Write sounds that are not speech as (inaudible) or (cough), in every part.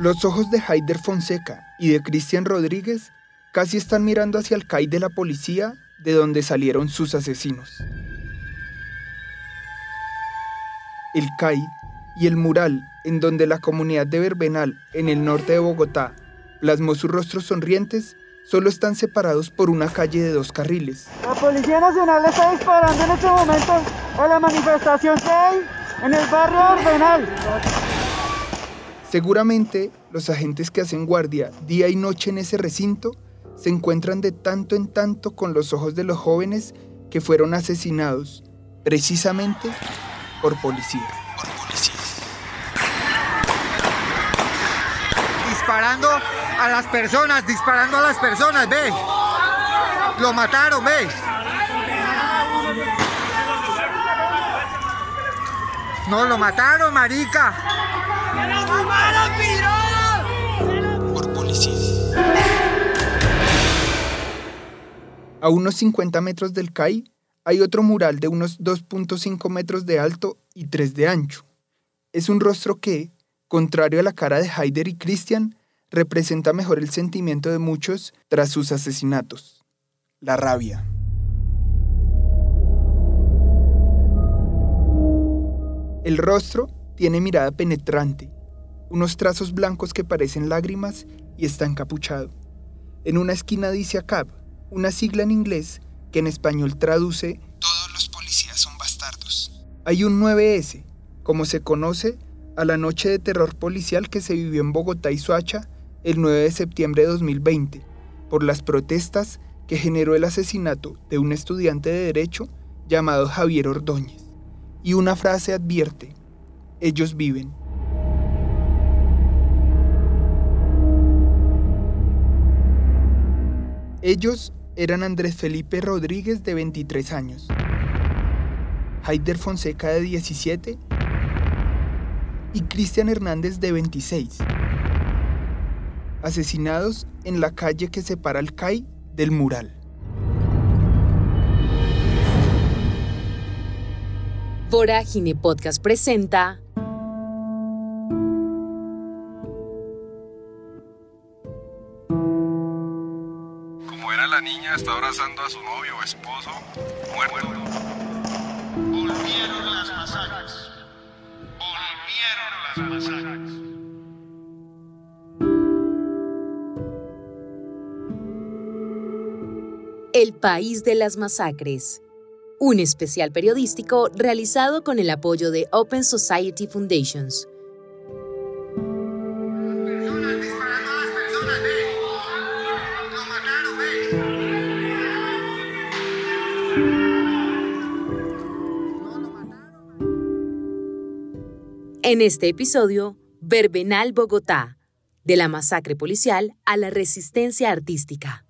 Los ojos de Haider Fonseca y de Cristian Rodríguez casi están mirando hacia el CAI de la policía de donde salieron sus asesinos. El CAI y el mural en donde la comunidad de Verbenal, en el norte de Bogotá, plasmó sus rostros sonrientes, solo están separados por una calle de dos carriles. La Policía Nacional está disparando en este momento a la manifestación que hay en el barrio Verbenal. Seguramente los agentes que hacen guardia día y noche en ese recinto se encuentran de tanto en tanto con los ojos de los jóvenes que fueron asesinados precisamente por policía. Disparando a las personas, disparando a las personas, ve. Lo mataron, ve. No, lo mataron, marica. Por policía. A unos 50 metros del CAI hay otro mural de unos 2.5 metros de alto y 3 de ancho. Es un rostro que, contrario a la cara de Haider y Christian, representa mejor el sentimiento de muchos tras sus asesinatos, la rabia. El rostro tiene mirada penetrante, unos trazos blancos que parecen lágrimas y está encapuchado. En una esquina dice ACAB, una sigla en inglés que en español traduce Todos los policías son bastardos. Hay un 9S, como se conoce a la noche de terror policial que se vivió en Bogotá y Soacha el 9 de septiembre de 2020, por las protestas que generó el asesinato de un estudiante de derecho llamado Javier Ordóñez. Y una frase advierte, ellos viven. Ellos eran Andrés Felipe Rodríguez de 23 años, Haider Fonseca de 17 y Cristian Hernández de 26, asesinados en la calle que separa el CAI del mural. Vorágine Podcast presenta niña está abrazando a su novio o esposo muerto. Volvieron las masacres. Volvieron las masacres. El país de las masacres. Un especial periodístico realizado con el apoyo de Open Society Foundations. En este episodio, Verbenal Bogotá, de la masacre policial a la resistencia artística.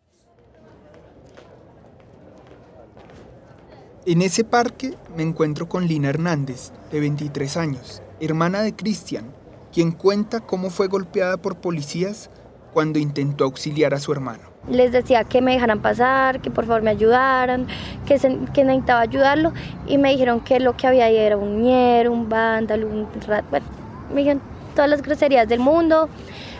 En ese parque me encuentro con Lina Hernández, de 23 años, hermana de Cristian, quien cuenta cómo fue golpeada por policías cuando intentó auxiliar a su hermano. Les decía que me dejaran pasar, que por favor me ayudaran, que, que necesitaba ayudarlo y me dijeron que lo que había ahí era un ñero, un vándalo, un rat, bueno, me dijeron todas las groserías del mundo,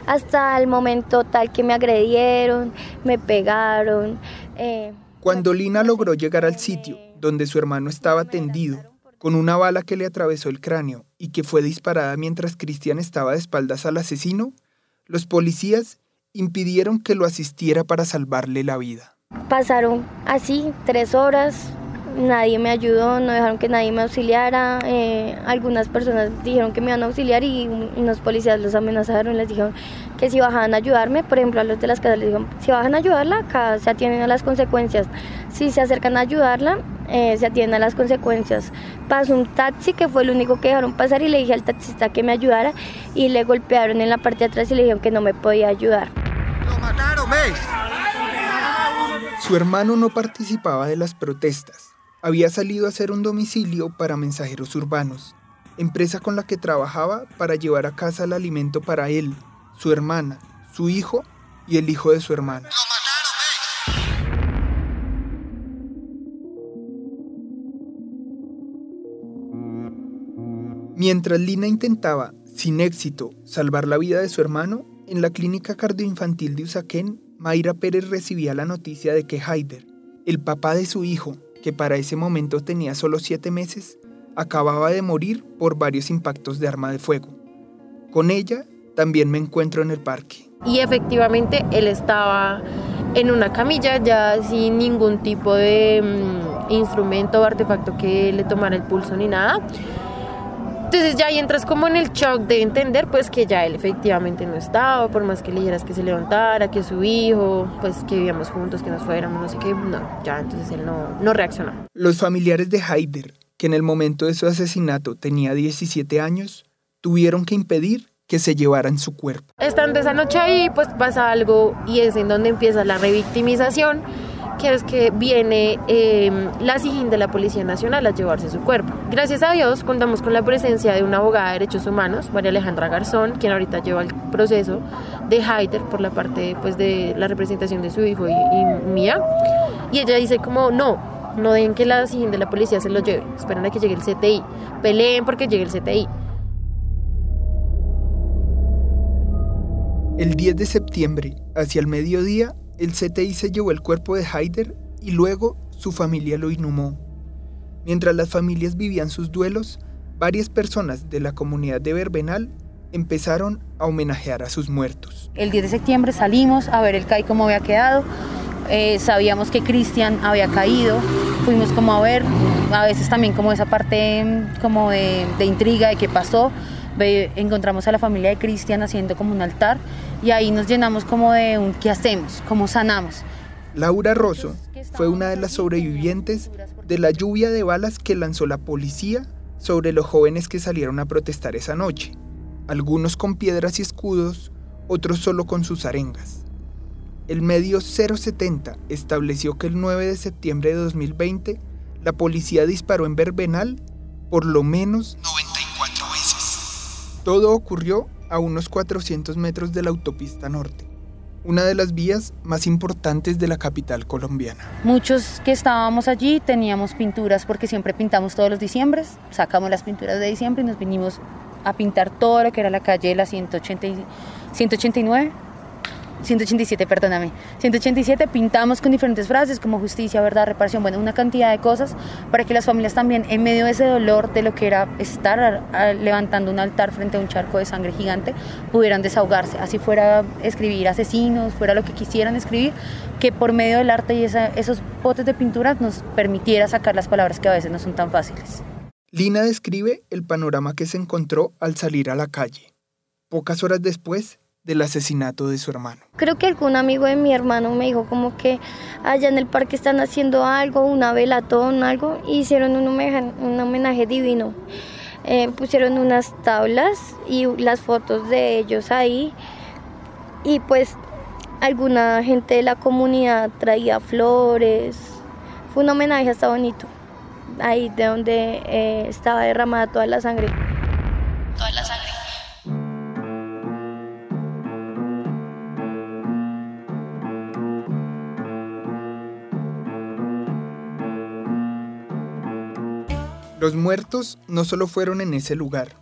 hasta el momento tal que me agredieron, me pegaron. Eh, Cuando Lina logró llegar al sitio donde su hermano estaba tendido, con una bala que le atravesó el cráneo y que fue disparada mientras Cristian estaba de espaldas al asesino, los policías impidieron que lo asistiera para salvarle la vida. Pasaron así tres horas, nadie me ayudó, no dejaron que nadie me auxiliara. Eh, algunas personas dijeron que me iban a auxiliar y unos policías los amenazaron, les dijeron que si bajaban a ayudarme, por ejemplo a los de las casas les dijeron, si bajan a ayudarla, acá se atienden a las consecuencias. Si se acercan a ayudarla, eh, se atienden a las consecuencias. Pasó un taxi que fue el único que dejaron pasar y le dije al taxista que me ayudara y le golpearon en la parte de atrás y le dijeron que no me podía ayudar. ¡Lo mataron, Su hermano no participaba de las protestas había salido a hacer un domicilio para mensajeros urbanos, empresa con la que trabajaba para llevar a casa el alimento para él, su hermana, su hijo y el hijo de su hermana. Mientras Lina intentaba Sin éxito, salvar la vida de su hermano, en la clínica cardioinfantil de Usaquén, Mayra Pérez recibía la noticia de que Haider, el papá de su hijo, que para ese momento tenía solo siete meses, acababa de morir por varios impactos de arma de fuego. Con ella también me encuentro en el parque. Y efectivamente él estaba en una camilla ya sin ningún tipo de mm, instrumento o artefacto que le tomara el pulso ni nada. Entonces ya ahí entras como en el shock de entender pues que ya él efectivamente no estaba, por más que le dijeras que se levantara, que su hijo, pues que vivíamos juntos, que nos fuéramos, no sé qué, no, ya entonces él no, no reaccionó. Los familiares de Haider, que en el momento de su asesinato tenía 17 años, tuvieron que impedir que se llevaran su cuerpo. Estando esa noche ahí, pues pasa algo y es en donde empieza la revictimización que es que viene eh, la SIGIN de la Policía Nacional a llevarse su cuerpo. Gracias a Dios contamos con la presencia de una abogada de derechos humanos, María Alejandra Garzón, quien ahorita lleva el proceso de Haider por la parte pues, de la representación de su hijo y, y mía. Y ella dice como, no, no dejen que la SIGIN de la policía se lo lleve, esperen a que llegue el CTI, peleen porque llegue el CTI. El 10 de septiembre, hacia el mediodía, el CTI se llevó el cuerpo de Haider y luego su familia lo inhumó. Mientras las familias vivían sus duelos, varias personas de la comunidad de Verbenal empezaron a homenajear a sus muertos. El 10 de septiembre salimos a ver el CAI cómo había quedado. Eh, sabíamos que Cristian había caído. Fuimos como a ver, a veces también como esa parte como de, de intriga de qué pasó. Ve, encontramos a la familia de Cristian haciendo como un altar y ahí nos llenamos como de un qué hacemos, cómo sanamos. Laura Rosso fue una de las sobrevivientes de la lluvia de balas que lanzó la policía sobre los jóvenes que salieron a protestar esa noche, algunos con piedras y escudos, otros solo con sus arengas. El medio 070 estableció que el 9 de septiembre de 2020 la policía disparó en Verbenal por lo menos 94 veces. Todo ocurrió a unos 400 metros de la autopista norte, una de las vías más importantes de la capital colombiana. Muchos que estábamos allí teníamos pinturas porque siempre pintamos todos los diciembres, sacamos las pinturas de diciembre y nos vinimos a pintar todo lo que era la calle de la 180 y 189 187, perdóname. 187 pintamos con diferentes frases como justicia, verdad, reparación, bueno, una cantidad de cosas para que las familias también, en medio de ese dolor de lo que era estar levantando un altar frente a un charco de sangre gigante, pudieran desahogarse. Así fuera escribir asesinos, fuera lo que quisieran escribir, que por medio del arte y esos potes de pintura nos permitiera sacar las palabras que a veces no son tan fáciles. Lina describe el panorama que se encontró al salir a la calle. Pocas horas después, del asesinato de su hermano. Creo que algún amigo de mi hermano me dijo como que allá en el parque están haciendo algo, una velatón, algo, y hicieron un homenaje, un homenaje divino. Eh, pusieron unas tablas y las fotos de ellos ahí, y pues alguna gente de la comunidad traía flores. Fue un homenaje hasta bonito, ahí de donde eh, estaba derramada toda la sangre. Toda la sangre. Los muertos no solo fueron en ese lugar.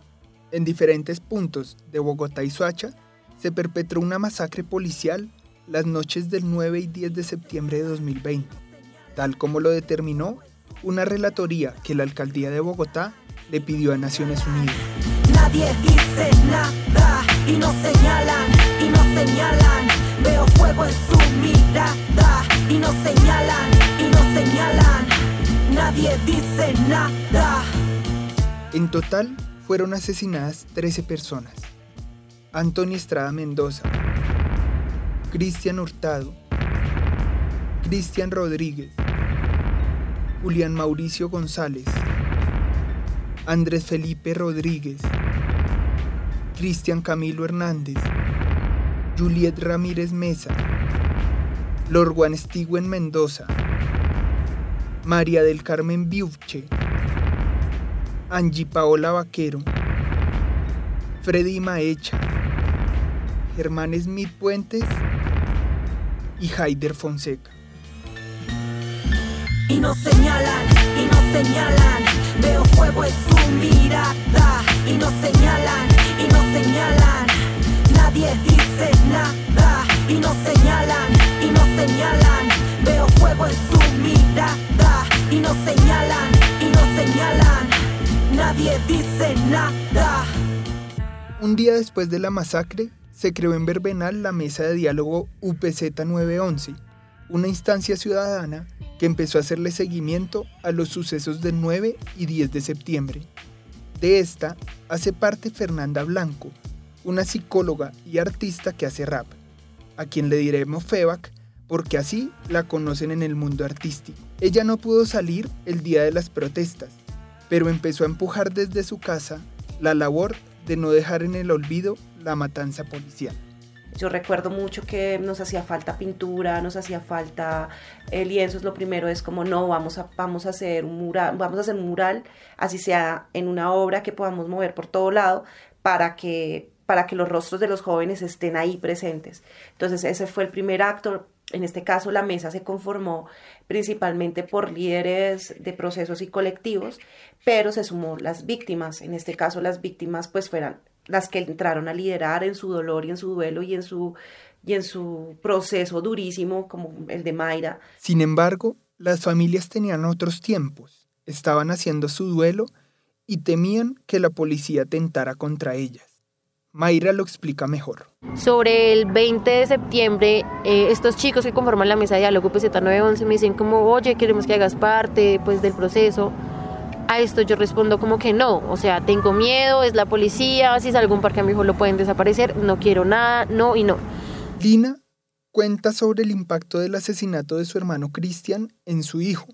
En diferentes puntos de Bogotá y Soacha se perpetró una masacre policial las noches del 9 y 10 de septiembre de 2020, tal como lo determinó una relatoría que la alcaldía de Bogotá le pidió a Naciones Unidas. Nadie dice nada y nos señalan y nos señalan. Veo fuego en su mirada y nos señalan y nos señalan. Nadie dice nada. En total fueron asesinadas 13 personas. Antonio Estrada Mendoza, Cristian Hurtado, Cristian Rodríguez, Julián Mauricio González, Andrés Felipe Rodríguez, Cristian Camilo Hernández, Juliet Ramírez Mesa, Lorguan Stiguen Mendoza, María del Carmen Biuche, Angie Paola Vaquero, Freddy Maecha, Germán Smith Puentes y Haider Fonseca. Y nos señalan, y nos señalan, veo fuego en su mirada. Y nos señalan, y nos señalan, nadie dice nada. Y nos señalan, y nos señalan Nadie dice nada. Un día después de la masacre, se creó en Verbenal la Mesa de Diálogo UPZ 911, una instancia ciudadana que empezó a hacerle seguimiento a los sucesos del 9 y 10 de septiembre. De esta hace parte Fernanda Blanco, una psicóloga y artista que hace rap, a quien le diremos Febac porque así la conocen en el mundo artístico. Ella no pudo salir el día de las protestas, pero empezó a empujar desde su casa la labor de no dejar en el olvido la matanza policial. Yo recuerdo mucho que nos hacía falta pintura, nos hacía falta eh, lienzos. Lo primero es como no, vamos a, vamos a hacer un mural, vamos a hacer un mural, así sea en una obra que podamos mover por todo lado para que para que los rostros de los jóvenes estén ahí presentes. Entonces ese fue el primer acto. En este caso la mesa se conformó principalmente por líderes de procesos y colectivos, pero se sumó las víctimas. En este caso las víctimas pues fueran las que entraron a liderar en su dolor y en su duelo y en su, y en su proceso durísimo como el de Mayra. Sin embargo, las familias tenían otros tiempos, estaban haciendo su duelo y temían que la policía tentara contra ellas. Mayra lo explica mejor. Sobre el 20 de septiembre, eh, estos chicos que conforman la mesa de diálogo pues, 911 me dicen como, oye, queremos que hagas parte pues, del proceso. A esto yo respondo como que no, o sea, tengo miedo, es la policía, si salgo a un parque a mi hijo lo pueden desaparecer, no quiero nada, no y no. Lina cuenta sobre el impacto del asesinato de su hermano Cristian en su hijo,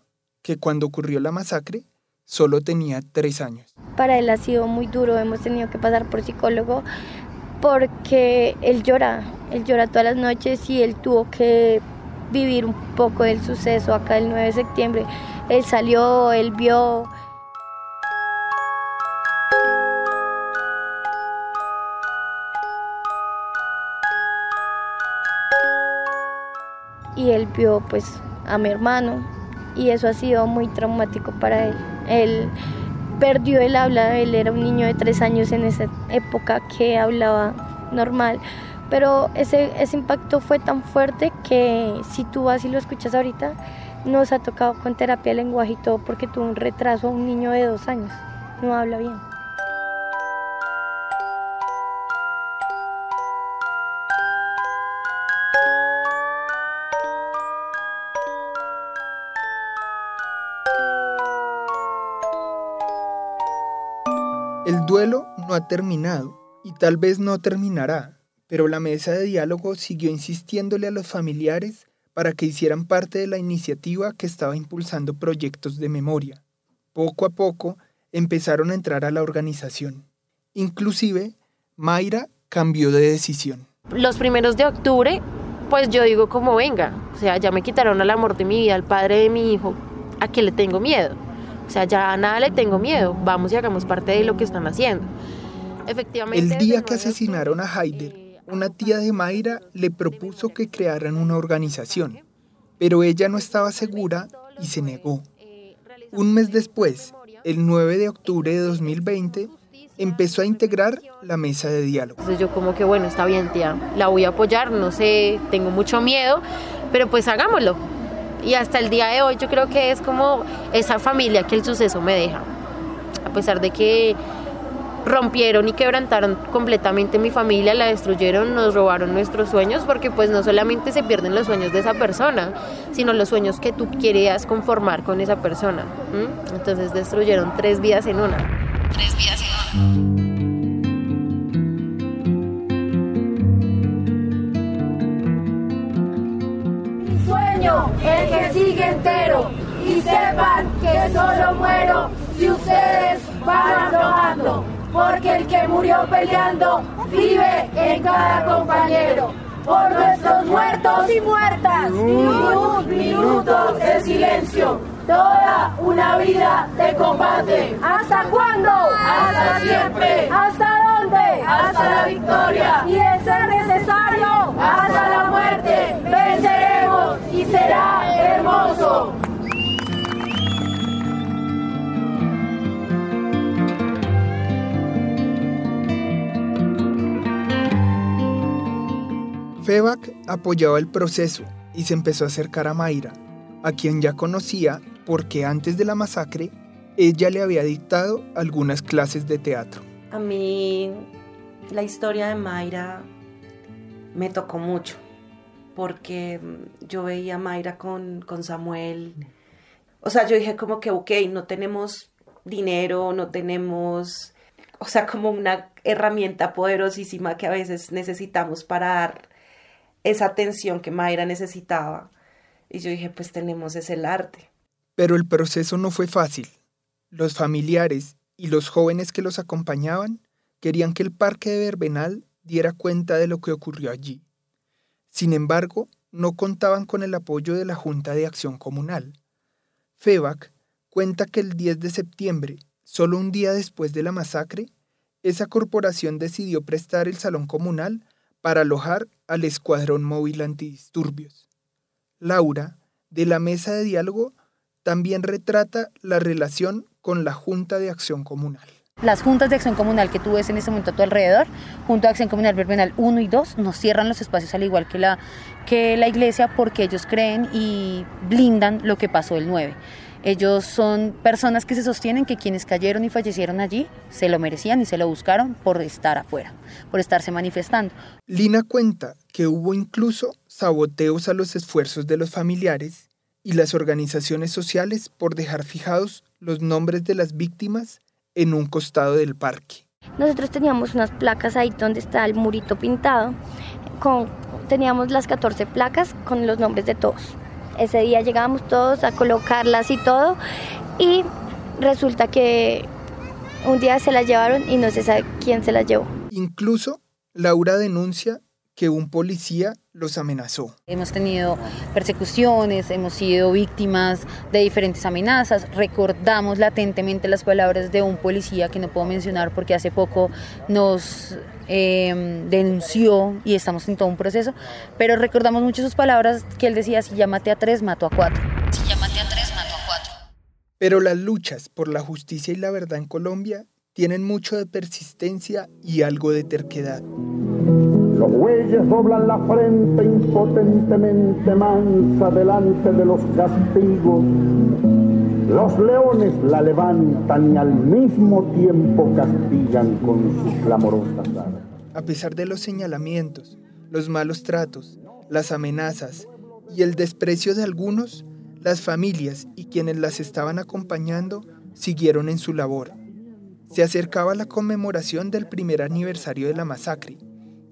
que cuando ocurrió la masacre solo tenía tres años. Para él ha sido muy duro, hemos tenido que pasar por psicólogo porque él llora, él llora todas las noches y él tuvo que vivir un poco del suceso acá el 9 de septiembre. Él salió, él vio y él vio pues a mi hermano y eso ha sido muy traumático para él. Él perdió el habla, él era un niño de tres años en esa época que hablaba normal, pero ese, ese impacto fue tan fuerte que si tú vas y lo escuchas ahorita, nos ha tocado con terapia de lenguaje y todo porque tuvo un retraso a un niño de dos años, no habla bien. Ha terminado y tal vez no terminará, pero la mesa de diálogo siguió insistiéndole a los familiares para que hicieran parte de la iniciativa que estaba impulsando proyectos de memoria. Poco a poco empezaron a entrar a la organización. Inclusive, Mayra cambió de decisión. Los primeros de octubre, pues yo digo como venga, o sea, ya me quitaron al amor de mi vida, al padre de mi hijo, ¿a qué le tengo miedo? O sea, ya a nada le tengo miedo, vamos y hagamos parte de lo que están haciendo. Efectivamente. El día que asesinaron a Haider, una tía de Mayra le propuso que crearan una organización, pero ella no estaba segura y se negó. Un mes después, el 9 de octubre de 2020, empezó a integrar la mesa de diálogo. Entonces yo como que bueno, está bien tía, la voy a apoyar, no sé, tengo mucho miedo, pero pues hagámoslo y hasta el día de hoy yo creo que es como esa familia que el suceso me deja. A pesar de que rompieron y quebrantaron completamente mi familia, la destruyeron, nos robaron nuestros sueños, porque pues no solamente se pierden los sueños de esa persona, sino los sueños que tú querías conformar con esa persona. Entonces destruyeron tres vidas en una. Tres vidas en una. el que sigue entero. Y sepan que solo muero si ustedes van aflojando. Porque el que murió peleando vive en cada compañero. Por nuestros muertos y muertas, ni un minuto de silencio. Toda una vida de combate. ¿Hasta cuándo? Hasta siempre. ¿Hasta dónde? Hasta la victoria. Y de ser necesario, hasta la muerte. Venceremos y será hermoso. Febac apoyaba el proceso y se empezó a acercar a Mayra, a quien ya conocía porque antes de la masacre, ella le había dictado algunas clases de teatro. A mí la historia de Mayra me tocó mucho, porque yo veía a Mayra con, con Samuel. O sea, yo dije como que, ok, no tenemos dinero, no tenemos, o sea, como una herramienta poderosísima que a veces necesitamos para dar esa atención que Mayra necesitaba. Y yo dije, pues tenemos ese arte. Pero el proceso no fue fácil. Los familiares y los jóvenes que los acompañaban querían que el parque de Verbenal diera cuenta de lo que ocurrió allí. Sin embargo, no contaban con el apoyo de la Junta de Acción Comunal. FEBAC cuenta que el 10 de septiembre, solo un día después de la masacre, esa corporación decidió prestar el salón comunal para alojar al Escuadrón Móvil Antidisturbios. Laura, de la mesa de diálogo, también retrata la relación con la Junta de Acción Comunal. Las juntas de acción comunal que tú ves en este momento a tu alrededor, Junta de Acción Comunal Verbenal 1 y 2, nos cierran los espacios al igual que la, que la iglesia porque ellos creen y blindan lo que pasó el 9. Ellos son personas que se sostienen que quienes cayeron y fallecieron allí se lo merecían y se lo buscaron por estar afuera, por estarse manifestando. Lina cuenta que hubo incluso saboteos a los esfuerzos de los familiares y las organizaciones sociales por dejar fijados los nombres de las víctimas en un costado del parque. Nosotros teníamos unas placas ahí donde está el murito pintado. Con, teníamos las 14 placas con los nombres de todos. Ese día llegábamos todos a colocarlas y todo. Y resulta que un día se las llevaron y no se sabe quién se las llevó. Incluso Laura denuncia que un policía los amenazó. Hemos tenido persecuciones, hemos sido víctimas de diferentes amenazas. Recordamos latentemente las palabras de un policía que no puedo mencionar porque hace poco nos eh, denunció y estamos en todo un proceso, pero recordamos mucho sus palabras que él decía, si maté a tres, mato a cuatro. Si maté a tres, mato a cuatro. Pero las luchas por la justicia y la verdad en Colombia tienen mucho de persistencia y algo de terquedad. Los bueyes doblan la frente impotentemente mansa delante de los castigos. Los leones la levantan y al mismo tiempo castigan con sus clamorosas alas. A pesar de los señalamientos, los malos tratos, las amenazas y el desprecio de algunos, las familias y quienes las estaban acompañando siguieron en su labor. Se acercaba la conmemoración del primer aniversario de la masacre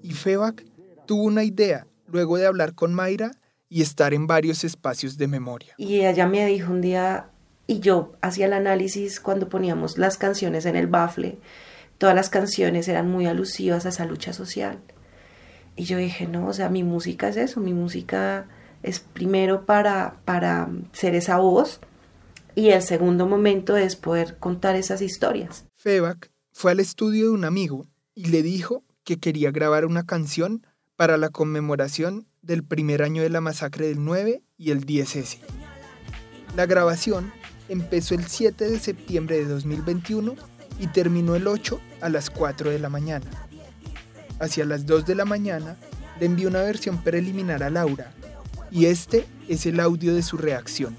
y FEBAC tuvo una idea luego de hablar con Mayra y estar en varios espacios de memoria. Y ella me dijo un día, y yo hacía el análisis cuando poníamos las canciones en el bafle, todas las canciones eran muy alusivas a esa lucha social. Y yo dije, no, o sea, mi música es eso, mi música es primero para, para ser esa voz y el segundo momento es poder contar esas historias. FEBAC fue al estudio de un amigo y le dijo que quería grabar una canción para la conmemoración del primer año de la masacre del 9 y el 10S. La grabación empezó el 7 de septiembre de 2021 y terminó el 8 a las 4 de la mañana. Hacia las 2 de la mañana le envió una versión preliminar a Laura y este es el audio de su reacción.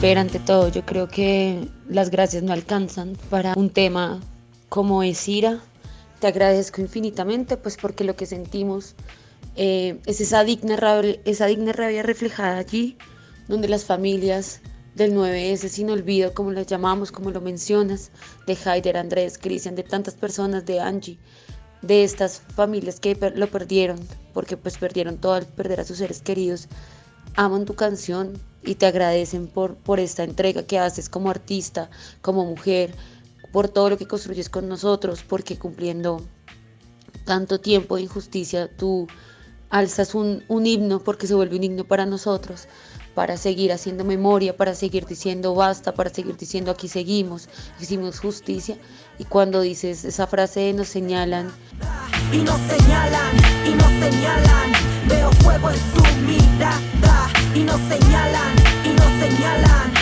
Pero ante todo yo creo que las gracias no alcanzan para un tema como es ira. Te agradezco infinitamente pues porque lo que sentimos eh, es esa digna, rabia, esa digna rabia reflejada allí, donde las familias del 9S sin olvido, como las llamamos, como lo mencionas, de Haider, Andrés, Cristian, de tantas personas, de Angie, de estas familias que lo perdieron, porque pues perdieron todo al perder a sus seres queridos, aman tu canción y te agradecen por, por esta entrega que haces como artista, como mujer, por todo lo que construyes con nosotros, porque cumpliendo tanto tiempo de injusticia, tú alzas un, un himno porque se vuelve un himno para nosotros, para seguir haciendo memoria, para seguir diciendo basta, para seguir diciendo aquí seguimos, hicimos justicia. Y cuando dices esa frase nos señalan. Y nos señalan, y nos señalan, veo fuego en su mirada. Y nos señalan, y nos señalan,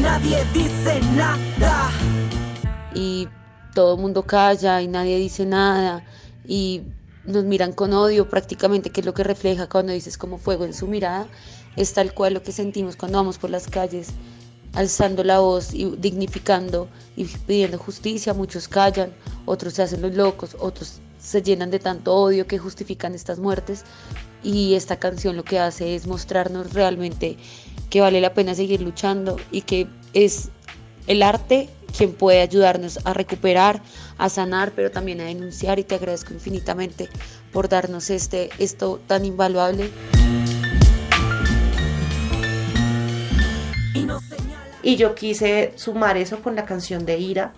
nadie dice nada. Y todo el mundo calla y nadie dice nada. Y nos miran con odio prácticamente, que es lo que refleja cuando dices como fuego en su mirada, es tal cual lo que sentimos cuando vamos por las calles alzando la voz y dignificando y pidiendo justicia, muchos callan, otros se hacen los locos, otros se llenan de tanto odio que justifican estas muertes y esta canción lo que hace es mostrarnos realmente que vale la pena seguir luchando y que es el arte quien puede ayudarnos a recuperar, a sanar, pero también a denunciar y te agradezco infinitamente por darnos este esto tan invaluable. Y yo quise sumar eso con la canción de Ira,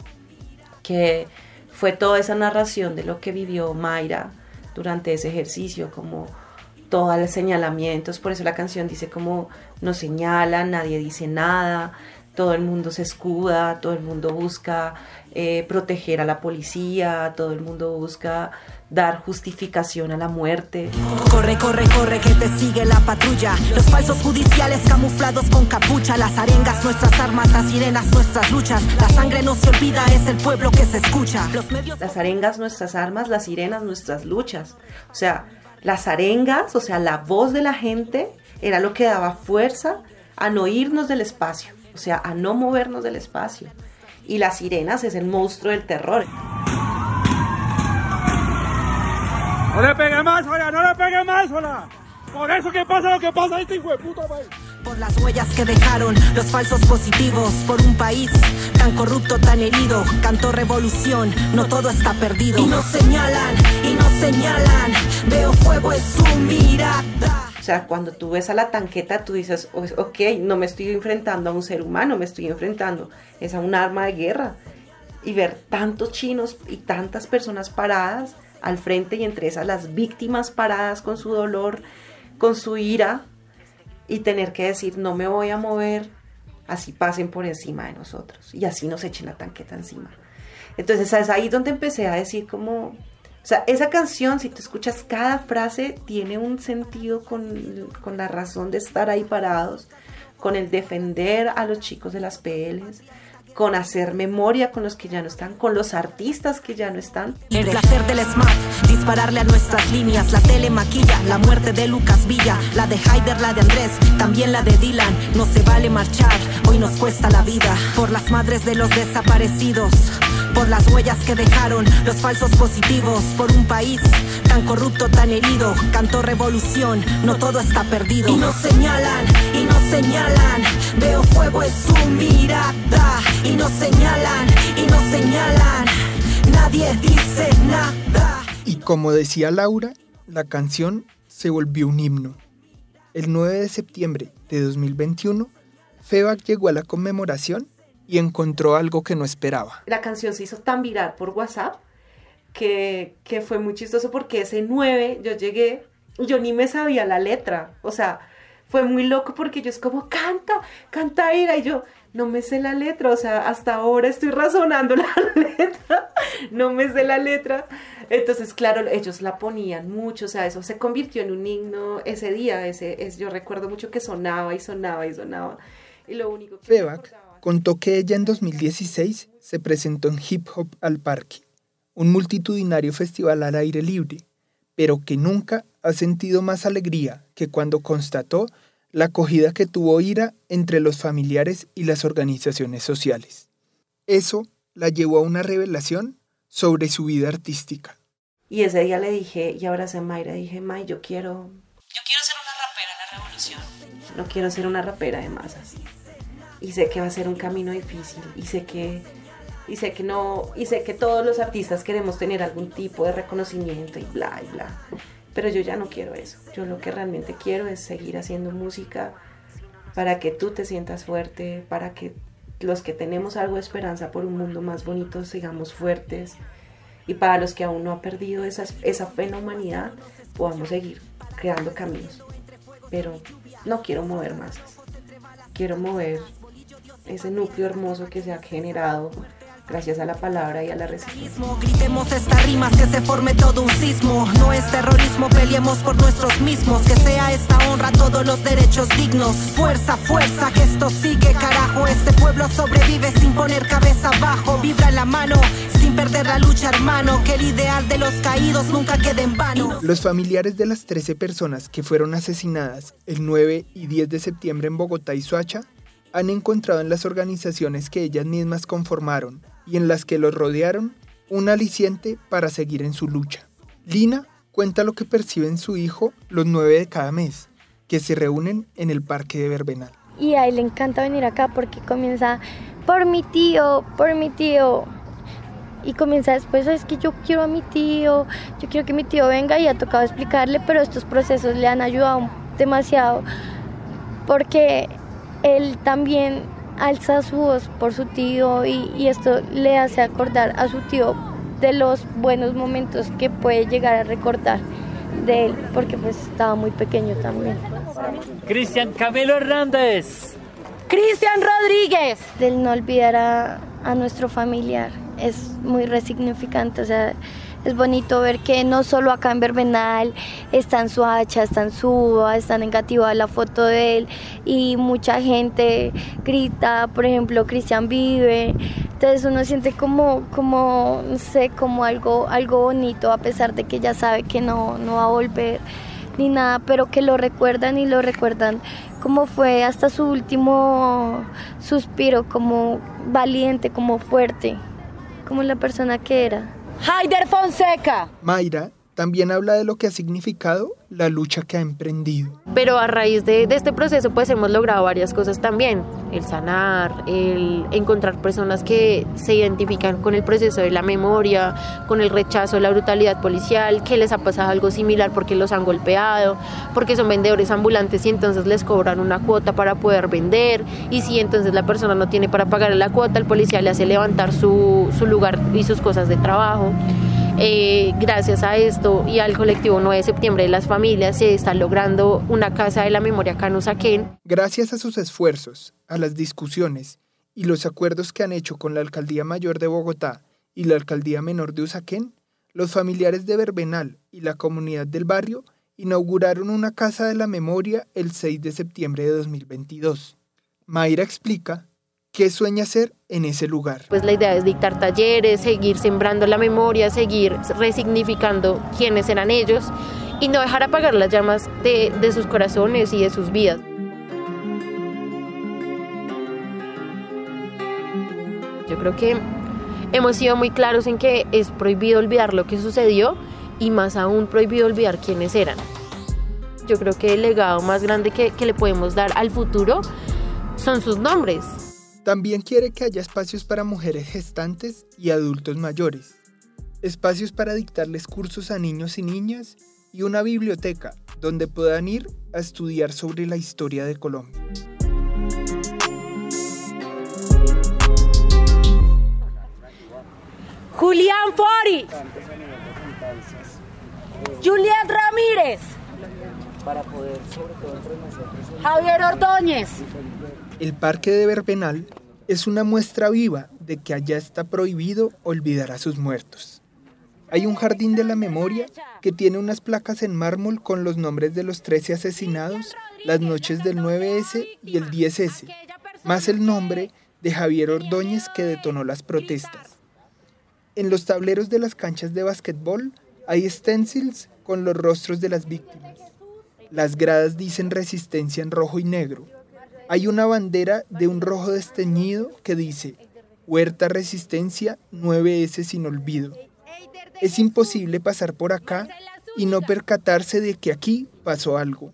que fue toda esa narración de lo que vivió Mayra durante ese ejercicio, como todos los señalamientos, por eso la canción dice como no señala, nadie dice nada, todo el mundo se escuda, todo el mundo busca eh, proteger a la policía, todo el mundo busca dar justificación a la muerte. Corre, corre, corre, que te sigue la patrulla. Los falsos judiciales camuflados con capucha. Las arengas, nuestras armas, las sirenas, nuestras luchas. La sangre no se olvida, es el pueblo que se escucha. Los medios... Las arengas, nuestras armas, las sirenas, nuestras luchas. O sea, las arengas, o sea, la voz de la gente, era lo que daba fuerza a no irnos del espacio. O sea, a no movernos del espacio. Y las sirenas es el monstruo del terror. No le pegue más, hola, no le pegue más, hola. Por eso que pasa lo que pasa este hijo de puta. Por las huellas que dejaron los falsos positivos, por un país tan corrupto, tan herido, cantó revolución, no todo está perdido. Y nos señalan, y nos señalan, veo fuego en su mirada. O sea, cuando tú ves a la tanqueta, tú dices, ok, no me estoy enfrentando a un ser humano, me estoy enfrentando es a un arma de guerra. Y ver tantos chinos y tantas personas paradas al frente y entre esas las víctimas paradas con su dolor, con su ira y tener que decir no me voy a mover, así pasen por encima de nosotros y así nos echen la tanqueta encima. Entonces es ahí donde empecé a decir como, o sea, esa canción, si tú escuchas cada frase, tiene un sentido con, con la razón de estar ahí parados, con el defender a los chicos de las PLs, con hacer memoria con los que ya no están, con los artistas que ya no están. El placer del smart, dispararle a nuestras líneas, la tele maquilla, la muerte de Lucas Villa, la de Haider, la de Andrés, también la de Dylan. No se vale marchar, hoy nos cuesta la vida, por las madres de los desaparecidos por las huellas que dejaron los falsos positivos, por un país tan corrupto, tan herido. Cantó revolución, no todo está perdido. Y nos señalan, y nos señalan, veo fuego en su mirada. Y nos señalan, y nos señalan, nadie dice nada. Y como decía Laura, la canción se volvió un himno. El 9 de septiembre de 2021, FEBAC llegó a la conmemoración y encontró algo que no esperaba. La canción se hizo tan viral por WhatsApp que, que fue muy chistoso porque ese 9 yo llegué, yo ni me sabía la letra, o sea, fue muy loco porque yo es como, canta, canta Ira, y yo no me sé la letra, o sea, hasta ahora estoy razonando (laughs) la letra, no me sé la letra. Entonces, claro, ellos la ponían mucho, o sea, eso se convirtió en un himno ese día, ese, es, yo recuerdo mucho que sonaba y sonaba y sonaba. Y lo único que contó que ella en 2016 se presentó en Hip Hop al Parque, un multitudinario festival al aire libre, pero que nunca ha sentido más alegría que cuando constató la acogida que tuvo Ira entre los familiares y las organizaciones sociales. Eso la llevó a una revelación sobre su vida artística. Y ese día le dije, y ahora se Mayra, dije, May, yo quiero... Yo quiero ser una rapera en la revolución. No quiero ser una rapera de masas y sé que va a ser un camino difícil y sé que y sé que no y sé que todos los artistas queremos tener algún tipo de reconocimiento y bla y bla pero yo ya no quiero eso. Yo lo que realmente quiero es seguir haciendo música para que tú te sientas fuerte para que los que tenemos algo de esperanza por un mundo más bonito sigamos fuertes. Y para los que aún no han perdido esa, esa fe en la humanidad podamos seguir creando caminos. Pero no quiero mover masas. Quiero mover ese núcleo hermoso que se ha generado gracias a la palabra y a la resistencia. Gritemos estas rimas, que se forme todo un sismo. No es terrorismo, peleemos por nuestros mismos. Que sea esta honra todos los derechos dignos. Fuerza, fuerza, que esto sigue, carajo. Este pueblo sobrevive sin poner cabeza abajo. Vibra la mano, sin sin perder la lucha, hermano. Que el ideal de los caídos nunca quede en vano. Los familiares de las 13 personas que fueron asesinadas el 9 y 10 de septiembre en Bogotá y Soacha han encontrado en las organizaciones que ellas mismas conformaron y en las que los rodearon un aliciente para seguir en su lucha. Lina cuenta lo que perciben su hijo los nueve de cada mes, que se reúnen en el parque de Verbenal. Y a él le encanta venir acá porque comienza por mi tío, por mi tío. Y comienza después, es que yo quiero a mi tío, yo quiero que mi tío venga y ha tocado explicarle, pero estos procesos le han ayudado demasiado porque él también alza su voz por su tío y, y esto le hace acordar a su tío de los buenos momentos que puede llegar a recordar de él, porque pues estaba muy pequeño también. Cristian Camilo Hernández. Cristian Rodríguez. Del no olvidar a, a nuestro familiar es muy resignificante, o sea, es bonito ver que no solo acá en Verbenal está en Suacha, está en Suba, está en la foto de él y mucha gente grita, por ejemplo, Cristian vive. Entonces uno siente como, como, no sé, como algo, algo bonito a pesar de que ya sabe que no, no va a volver ni nada, pero que lo recuerdan y lo recuerdan como fue hasta su último suspiro, como valiente, como fuerte, como la persona que era. Haider Fonseca. Mayra también habla de lo que ha significado la lucha que ha emprendido. Pero a raíz de, este proceso pues hemos logrado varias cosas también, el sanar, el encontrar personas que se identifican con el proceso de la memoria, con el rechazo, la brutalidad policial, que les ha pasado algo similar porque los han golpeado, porque son vendedores ambulantes y entonces les cobran una cuota para poder vender y si entonces la persona no tiene para pagar la cuota, el policía le hace levantar su lugar y sus cosas de trabajo. Eh, gracias a esto y al colectivo 9 de septiembre de las familias se está logrando una casa de la memoria Canusaquén. Gracias a sus esfuerzos, a las discusiones y los acuerdos que han hecho con la Alcaldía Mayor de Bogotá y la Alcaldía Menor de Usaquén, los familiares de Verbenal y la comunidad del barrio inauguraron una casa de la memoria el 6 de septiembre de 2022. Mayra explica ¿Qué sueña hacer en ese lugar? Pues la idea es dictar talleres, seguir sembrando la memoria, seguir resignificando quiénes eran ellos y no dejar apagar las llamas de, de sus corazones y de sus vidas. Yo creo que hemos sido muy claros en que es prohibido olvidar lo que sucedió y más aún prohibido olvidar quiénes eran. Yo creo que el legado más grande que, que le podemos dar al futuro son sus nombres. También quiere que haya espacios para mujeres gestantes y adultos mayores, espacios para dictarles cursos a niños y niñas y una biblioteca donde puedan ir a estudiar sobre la historia de Colombia. Julián Fori. Julián Ramírez. Javier Ordóñez. El Parque de Verbenal es una muestra viva de que allá está prohibido olvidar a sus muertos. Hay un jardín de la memoria que tiene unas placas en mármol con los nombres de los 13 asesinados las noches del 9S y el 10S, más el nombre de Javier Ordóñez que detonó las protestas. En los tableros de las canchas de basquetbol hay stencils con los rostros de las víctimas. Las gradas dicen resistencia en rojo y negro. Hay una bandera de un rojo desteñido que dice Huerta Resistencia 9S sin olvido. Es imposible pasar por acá y no percatarse de que aquí pasó algo.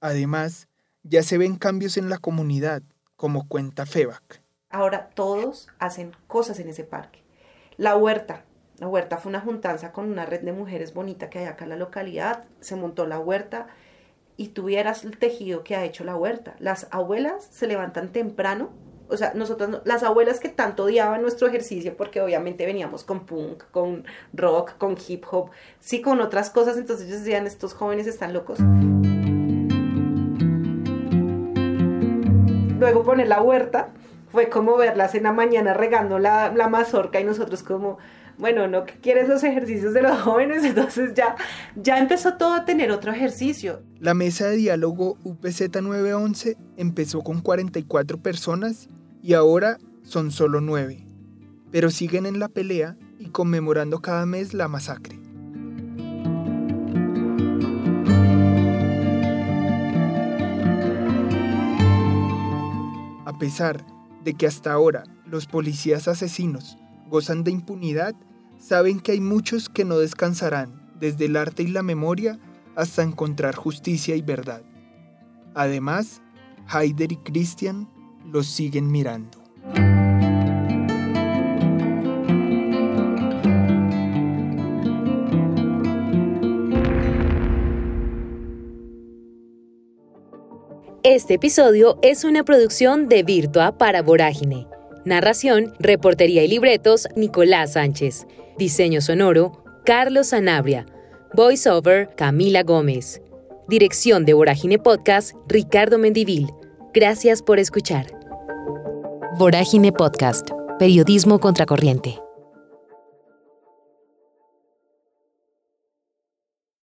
Además, ya se ven cambios en la comunidad, como cuenta Febac. Ahora todos hacen cosas en ese parque. La huerta. La huerta fue una juntanza con una red de mujeres bonita que hay acá en la localidad. Se montó la huerta y tuvieras el tejido que ha hecho la huerta. Las abuelas se levantan temprano, o sea, nosotros, las abuelas que tanto odiaban nuestro ejercicio, porque obviamente veníamos con punk, con rock, con hip hop, sí, con otras cosas, entonces ellos decían, estos jóvenes están locos. Luego poner la huerta, fue como verlas en la mañana regando la, la mazorca y nosotros como, bueno, no quieres los ejercicios de los (laughs) jóvenes, entonces ya, ya empezó todo a tener otro ejercicio. La mesa de diálogo UPZ 911 empezó con 44 personas y ahora son solo 9, pero siguen en la pelea y conmemorando cada mes la masacre. A pesar de que hasta ahora los policías asesinos gozan de impunidad, saben que hay muchos que no descansarán desde el arte y la memoria hasta encontrar justicia y verdad. Además, Haider y Christian los siguen mirando. Este episodio es una producción de Virtua para Vorágine. Narración, reportería y libretos, Nicolás Sánchez. Diseño sonoro, Carlos Sanabria. Voiceover, Camila Gómez. Dirección de Vorágine Podcast, Ricardo Mendivil. Gracias por escuchar. Vorágine Podcast, Periodismo Contracorriente.